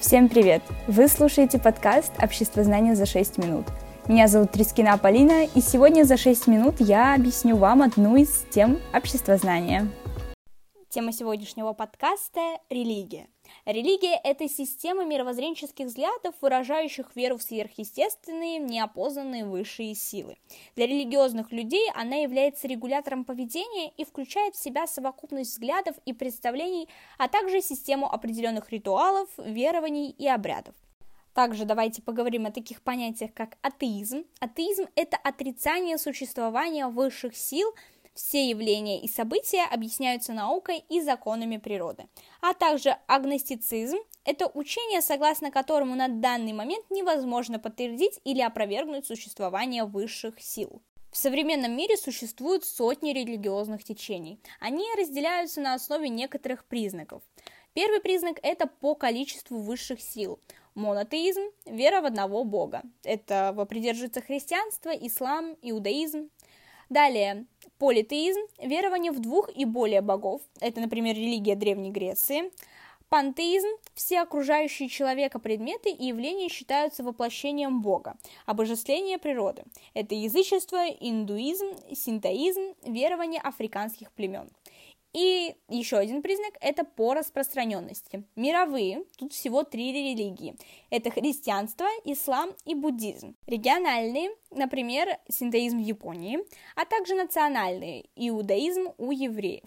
Всем привет! Вы слушаете подкаст «Общество знания за 6 минут». Меня зовут Трискина Полина, и сегодня за 6 минут я объясню вам одну из тем общества знания. Тема сегодняшнего подкаста – религия. Религия – это система мировоззренческих взглядов, выражающих веру в сверхъестественные, неопознанные высшие силы. Для религиозных людей она является регулятором поведения и включает в себя совокупность взглядов и представлений, а также систему определенных ритуалов, верований и обрядов. Также давайте поговорим о таких понятиях, как атеизм. Атеизм – это отрицание существования высших сил – все явления и события объясняются наукой и законами природы. А также агностицизм – это учение, согласно которому на данный момент невозможно подтвердить или опровергнуть существование высших сил. В современном мире существуют сотни религиозных течений. Они разделяются на основе некоторых признаков. Первый признак – это по количеству высших сил. Монотеизм – вера в одного бога. Это придерживается христианство, ислам, иудаизм. Далее, Политеизм – верование в двух и более богов. Это, например, религия Древней Греции. Пантеизм – все окружающие человека предметы и явления считаются воплощением Бога, обожествление природы. Это язычество, индуизм, синтоизм, верование африканских племен. И еще один признак – это по распространенности. Мировые, тут всего три религии. Это христианство, ислам и буддизм. Региональные, например, синтоизм в Японии, а также национальные – иудаизм у евреев.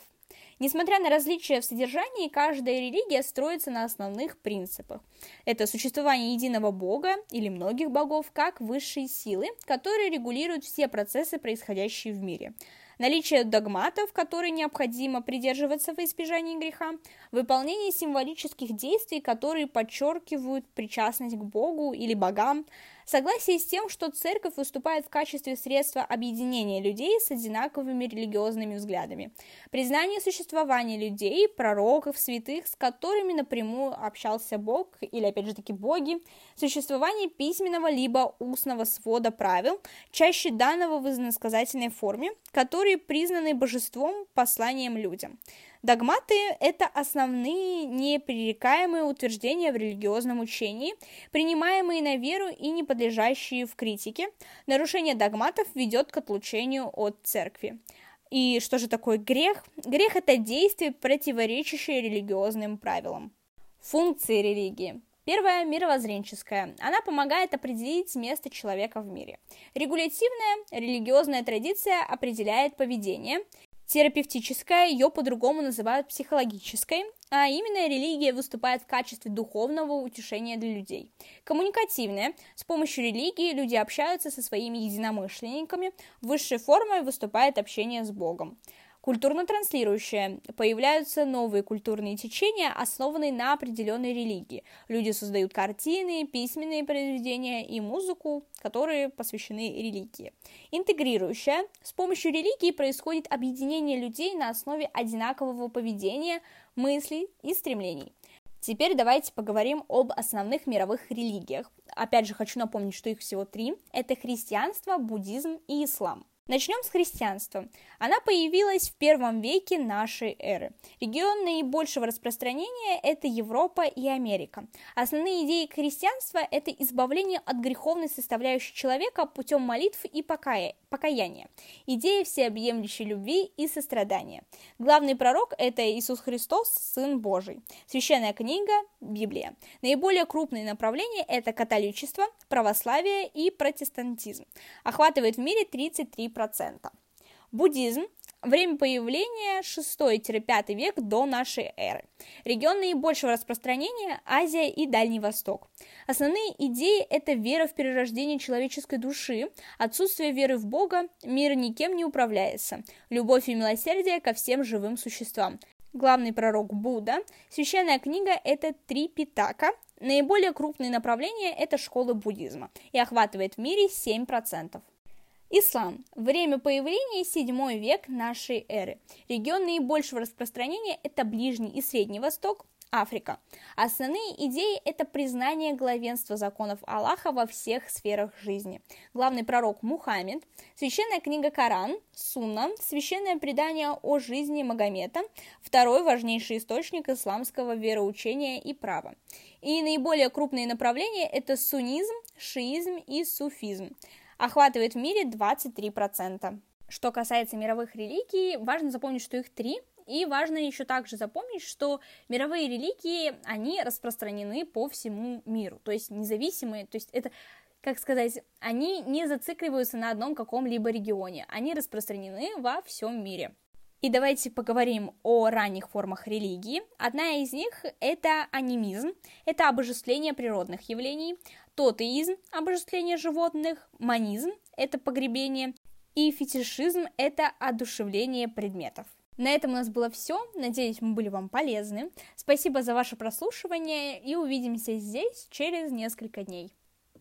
Несмотря на различия в содержании, каждая религия строится на основных принципах. Это существование единого бога или многих богов как высшие силы, которые регулируют все процессы, происходящие в мире – наличие догматов, которые необходимо придерживаться в избежании греха, выполнение символических действий, которые подчеркивают причастность к Богу или богам, Согласие с тем, что церковь выступает в качестве средства объединения людей с одинаковыми религиозными взглядами. Признание существования людей, пророков, святых, с которыми напрямую общался Бог, или опять же таки боги, существование письменного либо устного свода правил, чаще данного в иносказательной форме, которые признаны божеством посланием людям. Догматы – это основные непререкаемые утверждения в религиозном учении, принимаемые на веру и не подлежащие в критике. Нарушение догматов ведет к отлучению от церкви. И что же такое грех? Грех – это действие, противоречащее религиозным правилам. Функции религии. Первая – мировоззренческая. Она помогает определить место человека в мире. Регулятивная – религиозная традиция определяет поведение. Терапевтическая, ее по-другому называют психологической, а именно религия выступает в качестве духовного утешения для людей. Коммуникативная, с помощью религии люди общаются со своими единомышленниками, высшей формой выступает общение с Богом. Культурно транслирующее. Появляются новые культурные течения, основанные на определенной религии. Люди создают картины, письменные произведения и музыку, которые посвящены религии. Интегрирующее. С помощью религии происходит объединение людей на основе одинакового поведения, мыслей и стремлений. Теперь давайте поговорим об основных мировых религиях. Опять же, хочу напомнить, что их всего три. Это христианство, буддизм и ислам. Начнем с христианства. Она появилась в первом веке нашей эры. Регион наибольшего распространения – это Европа и Америка. Основные идеи христианства – это избавление от греховной составляющей человека путем молитв и покая... покаяния. Идея всеобъемлющей любви и сострадания. Главный пророк – это Иисус Христос, Сын Божий. Священная книга – Библия. Наиболее крупные направления – это католичество, православие и протестантизм. Охватывает в мире 33% 3%. Буддизм Время появления 6-5 век до нашей эры. Регион наибольшего распространения – Азия и Дальний Восток. Основные идеи – это вера в перерождение человеческой души, отсутствие веры в Бога, мир никем не управляется, любовь и милосердие ко всем живым существам. Главный пророк Будда. Священная книга – это три питака. Наиболее крупные направления – это школы буддизма и охватывает в мире 7%. Ислам. Время появления 7 век нашей эры. Регион наибольшего распространения – это Ближний и Средний Восток, Африка. Основные идеи – это признание главенства законов Аллаха во всех сферах жизни. Главный пророк Мухаммед, священная книга Коран, Сунна, священное предание о жизни Магомета, второй важнейший источник исламского вероучения и права. И наиболее крупные направления – это суннизм, шиизм и суфизм. Охватывает в мире 23%. Что касается мировых религий, важно запомнить, что их три – и важно еще также запомнить, что мировые религии, они распространены по всему миру, то есть независимые, то есть это как сказать, они не зацикливаются на одном каком-либо регионе, они распространены во всем мире. И давайте поговорим о ранних формах религии. Одна из них – это анимизм, это обожествление природных явлений, тотеизм – обожествление животных, манизм – это погребение, и фетишизм – это одушевление предметов. На этом у нас было все. Надеюсь, мы были вам полезны. Спасибо за ваше прослушивание и увидимся здесь через несколько дней.